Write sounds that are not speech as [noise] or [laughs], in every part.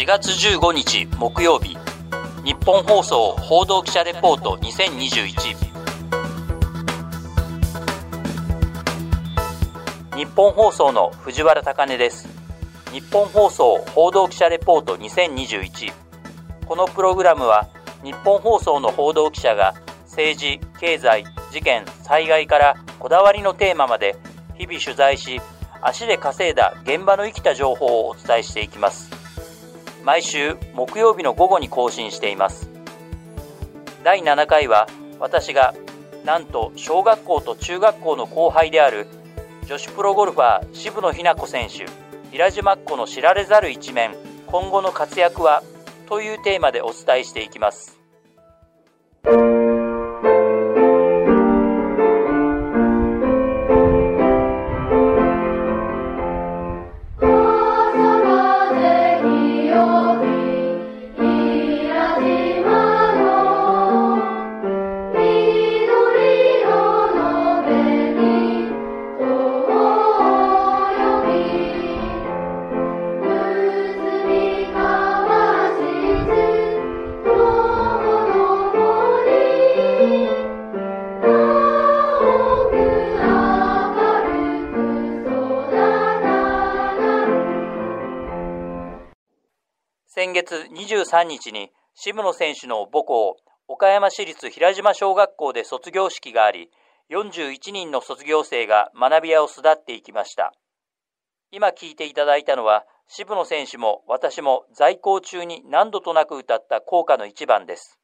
4月15日木曜日。日本放送報道記者レポート2021日本放送の藤原貴根です。日本放送報道記者レポート2021このプログラムは日本放送の報道記者が政治、経済、事件、災害からこだわりのテーマまで日々取材し足で稼いだ現場の生きた情報をお伝えしていきます。毎週木曜日の午後に更新しています。第7回は私がなんと小学校と中学校の後輩である女子プロゴルファー渋野日向子選手平島っ子の知られざる一面今後の活躍はというテーマでお伝えしていきます。先月23日に渋野選手の母校岡山市立平島小学校で卒業式があり41人の卒業生が学び屋を巣立っていきました。今聞いていただいたのは渋野選手も私も在校中に何度となく歌った校歌の一番です。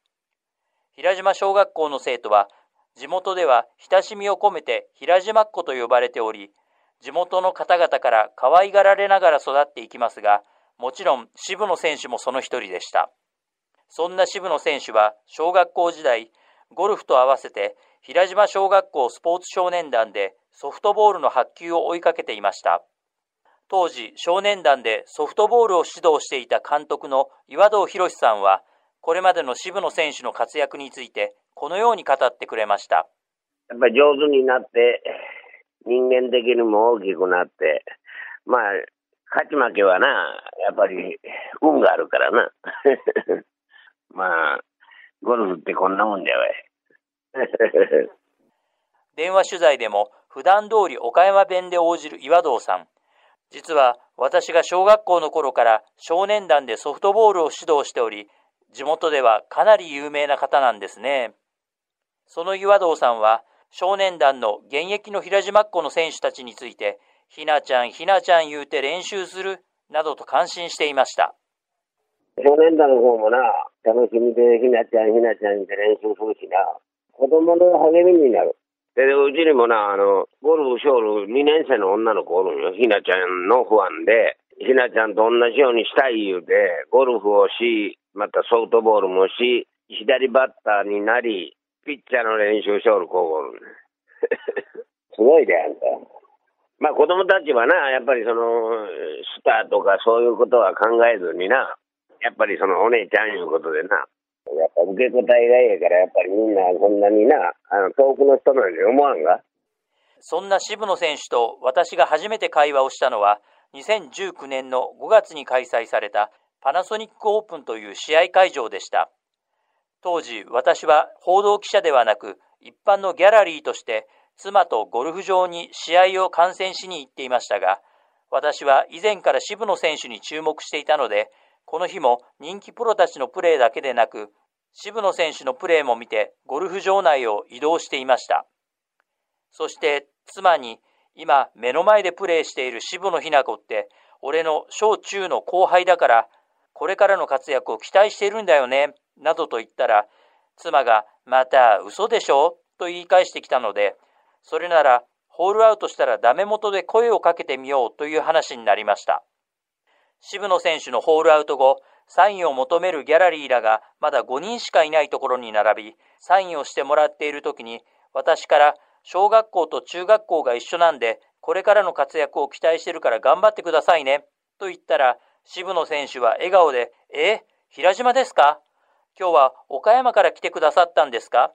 平島小学校の生徒は地元では親しみを込めて平島っ子と呼ばれており地元の方々から可愛がられながら育っていきますがもちろん渋野選手もその一人でした。そんな渋野選手は小学校時代、ゴルフと合わせて平島小学校スポーツ少年団でソフトボールの発球を追いかけていました。当時、少年団でソフトボールを指導していた監督の岩堂博さんは、これまでの渋野選手の活躍について、このように語ってくれました。やっぱり上手になって、人間的にも大きくなって、まあ、勝ち負けはな、やっぱり運があるからな。[laughs] まあ、ゴルフってこんなもんだよ。[laughs] 電話取材でも普段通り岡山弁で応じる岩堂さん。実は私が小学校の頃から少年団でソフトボールを指導しており、地元ではかなり有名な方なんですね。その岩堂さんは少年団の現役の平島っ子の選手たちについてひなちゃん、ひなちゃん言うて練習する、などと感心していました。少年団の方もな、楽しみでひなちゃん、ひなちゃん言うて練習するしな、子供の励みになる。で、うちにもな、あの、ゴルフショール2年生の女の子おるんよ。ひなちゃんのファンで、ひなちゃんと同じようにしたい言うて、ゴルフをし、またソフトボールもし、左バッターになり、ピッチャーの練習しょる子おる。[laughs] すごいで、あんた。まあ子供たちはな、やっぱりその、スターとかそういうことは考えずにな、やっぱりそのお姉ちゃんいうことでな、やっぱ受け答えがええから、やっぱりみんなそんなにな、あの遠くの人のように思わんが？そんな渋野選手と私が初めて会話をしたのは、2019年の5月に開催されたパナソニックオープンという試合会場でした。当時、私は報道記者ではなく、一般のギャラリーとして妻とゴルフ場に試合を観戦しに行っていましたが、私は以前から渋野選手に注目していたので、この日も人気プロたちのプレーだけでなく、渋野選手のプレーも見てゴルフ場内を移動していました。そして妻に今目の前でプレーしている渋野日向子って俺の小中の後輩だからこれからの活躍を期待しているんだよね、などと言ったら妻がまた嘘でしょ？と言い返してきたのでそれなら、ホールアウトしたらダメ元で声をかけてみようという話になりました。渋野選手のホールアウト後、サインを求めるギャラリーらがまだ5人しかいないところに並び、サインをしてもらっている時に、私から小学校と中学校が一緒なんで、これからの活躍を期待してるから頑張ってくださいね、と言ったら、渋野選手は笑顔で、え平島ですか？今日は岡山から来てくださったんですか？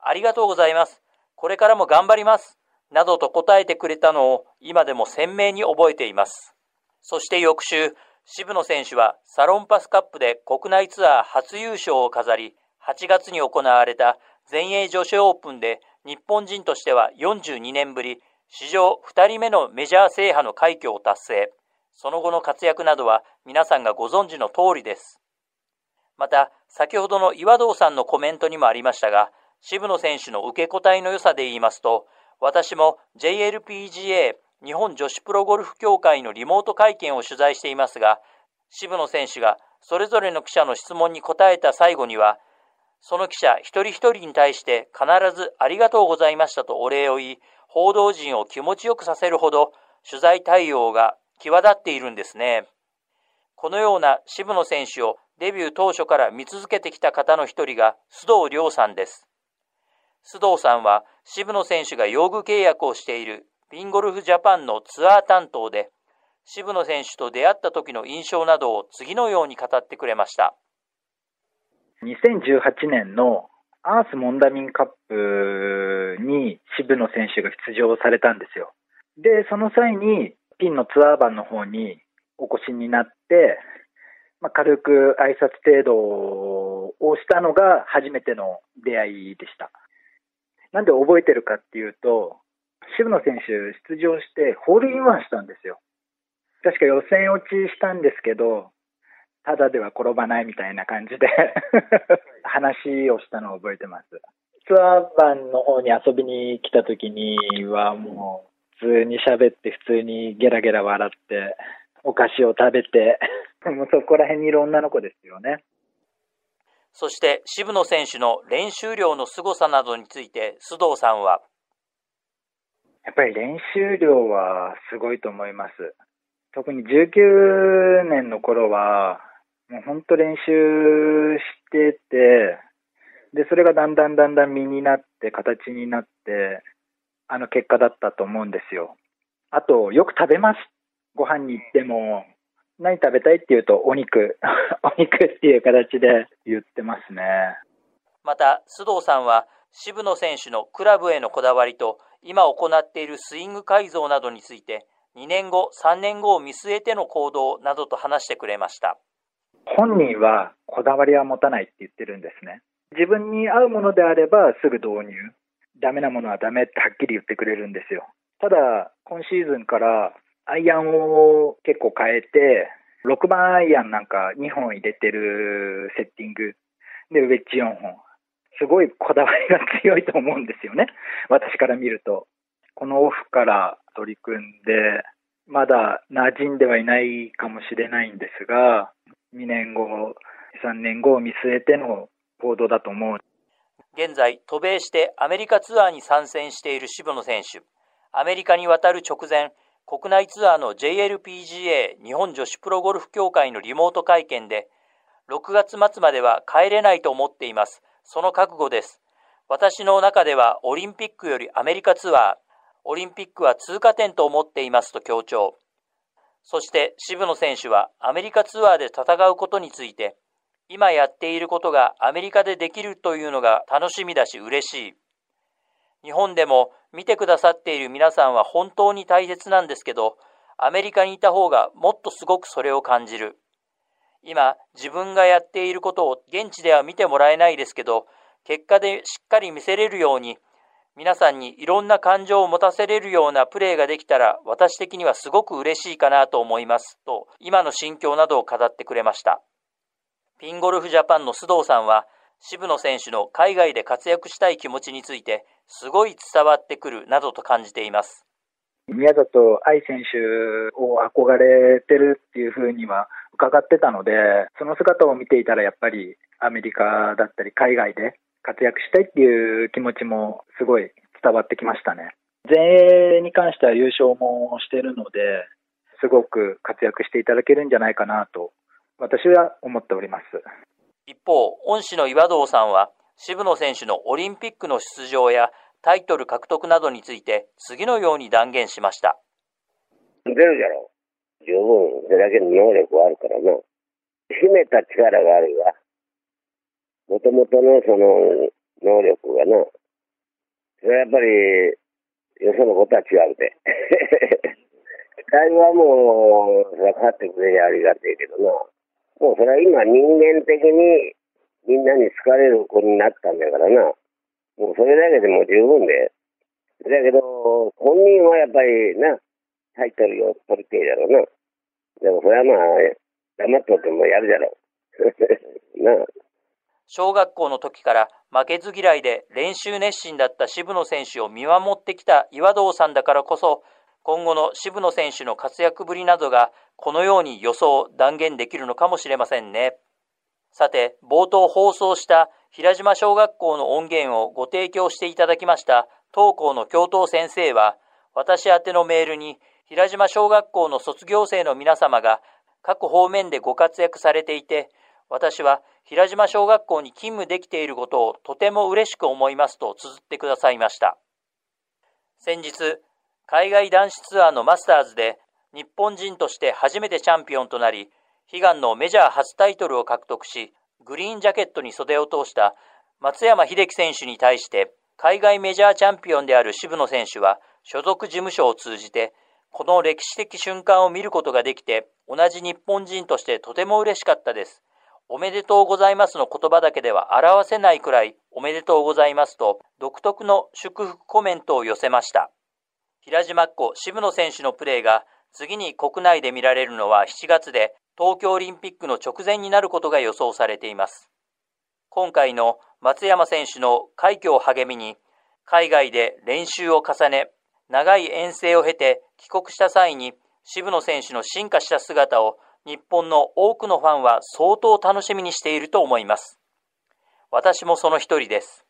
ありがとうございます。これからも頑張ります。などと答えてくれたのを今でも鮮明に覚えています。そして翌週、渋野選手はサロンパスカップで国内ツアー初優勝を飾り、8月に行われた全英女子オープンで日本人としては42年ぶり、史上2人目のメジャー制覇の快挙を達成。その後の活躍などは皆さんがご存知の通りです。また、先ほどの岩堂さんのコメントにもありましたが、渋野選手の受け答えの良さで言いますと、私も JLPGA 日本女子プロゴルフ協会のリモート会見を取材していますが、渋野選手がそれぞれの記者の質問に答えた最後には、その記者一人一人に対して必ずありがとうございましたとお礼を言い、報道陣を気持ちよくさせるほど取材対応が際立っているんですね。このような渋野選手をデビュー当初から見続けてきた方の一人が須藤亮さんです。須藤さんは渋野選手が用具契約をしているビンゴルフジャパンのツアー担当で、渋野選手と出会った時の印象などを次のように語ってくれました。2018年のアースモンダミンカップに渋野選手が出場されたんですよ。で、その際にピンのツアー版の方にお越しになって、まあ、軽く挨拶程度をしたのが初めての出会いでした。なんで覚えてるかっていうと、渋野選手出場してホールインワンしたんですよ。確か予選落ちしたんですけど、ただでは転ばないみたいな感じで話をしたのを覚えてます。ツアー版の方に遊びに来た時にはもう普通に喋って普通にゲラゲラ笑ってお菓子を食べて [laughs] もうそこら辺にいる女の子ですよね。そして渋野選手の練習量の凄さなどについて須藤さんはやっぱり練習量はすごいと思います。特に19年の頃は、もう本当練習してて、で、それがだんだんだんだん身になって、形になって、あの結果だったと思うんですよ。あと、よく食べます。ご飯に行っても、何食べたいって言うと、お肉、[laughs] お肉っていう形で言ってますね。また、須藤さんは、渋野選手のクラブへのこだわりと、今行っているスイング改造などについて、2年後、3年後を見据えての行動などと話してくれました。本人はこだわりは持たないって言ってるんですね。自分に合うものであればすぐ導入。ダメなものはダメってはっきり言ってくれるんですよ。ただ、今シーズンからアイアンを結構変えて、6番アイアンなんか2本入れてるセッティング。で、ウェッジ4本。すごいこだわりが強いと思うんですよね。私から見ると。このオフから取り組んで、まだ馴染んではいないかもしれないんですが、2年後、3年後を見据えての行動だと思う。現在、渡米してアメリカツアーに参戦している渋野選手。アメリカに渡る直前、国内ツアーの JLPGA 日本女子プロゴルフ協会のリモート会見で、6月末までは帰れないと思っています。その覚悟です。私の中ではオリンピックよりアメリカツアー、オリンピックは通過点と思っていますと強調。そして渋野選手はアメリカツアーで戦うことについて、今やっていることがアメリカでできるというのが楽しみだし嬉しい。日本でも見てくださっている皆さんは本当に大切なんですけど、アメリカにいた方がもっとすごくそれを感じる。今、自分がやっていることを現地では見てもらえないですけど、結果でしっかり見せれるように、皆さんにいろんな感情を持たせれるようなプレーができたら、私的にはすごく嬉しいかなと思います。と、今の心境などを語ってくれました。ピンゴルフジャパンの須藤さんは、渋野選手の海外で活躍したい気持ちについて、すごい伝わってくるなどと感じています。宮里藍選手を憧れてるっていうふうには伺ってたので、その姿を見ていたらやっぱりアメリカだったり海外で活躍したいっていう気持ちもすごい伝わってきましたね。全英に関しては優勝もしてるので、すごく活躍していただけるんじゃないかなと、私は思っております。一方、恩師の岩堂さんは、渋野選手のオリンピックの出場やタイトル獲得などについて次のように断言しました。出るじゃろ。十分、それだけの能力はあるからな。秘めた力があるわ。もともとのその能力がな。それはやっぱり、よそのことは違うで。[laughs] 期はもう、それは勝ってくれりゃありがてえけどな。もうそれは今人間的にみんなに好かれる子になったんだからな。もうそれだけでも十分で。だけど、本人はやっぱりな、タイトルを取りてえだろうな。でもそれはまあ、黙っとってもやるじゃろう。[laughs] な小学校の時から負けず嫌いで練習熱心だった渋野選手を見守ってきた岩堂さんだからこそ、今後の渋野選手の活躍ぶりなどがこのように予想、断言できるのかもしれませんね。さて、冒頭放送した平島小学校の音源をご提供していただきました当校の教頭先生は、私宛てのメールに平島小学校の卒業生の皆様が各方面でご活躍されていて、私は平島小学校に勤務できていることをとても嬉しく思いますと綴ってくださいました。先日、海外男子ツアーのマスターズで日本人として初めてチャンピオンとなり、悲願のメジャー初タイトルを獲得し、グリーンジャケットに袖を通した松山英樹選手に対して、海外メジャーチャンピオンである渋野選手は、所属事務所を通じて、この歴史的瞬間を見ることができて、同じ日本人としてとても嬉しかったです。おめでとうございますの言葉だけでは表せないくらいおめでとうございますと独特の祝福コメントを寄せました。平島っ子渋野選手のプレーが次に国内で見られるのは7月で東京オリンピックの直前になることが予想されています。今回の松山選手の快挙を励みに、海外で練習を重ね、長い遠征を経て帰国した際に渋野選手の進化した姿を日本の多くのファンは相当楽しみにしていると思います。私もその一人です。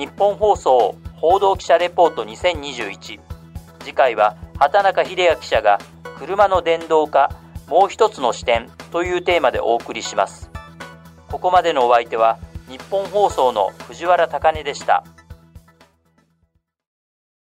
日本放送報道記者レポート2021次回は畑中秀也記者が車の電動化もう一つの視点というテーマでお送りしますここまでのお相手は日本放送の藤原貴根でした。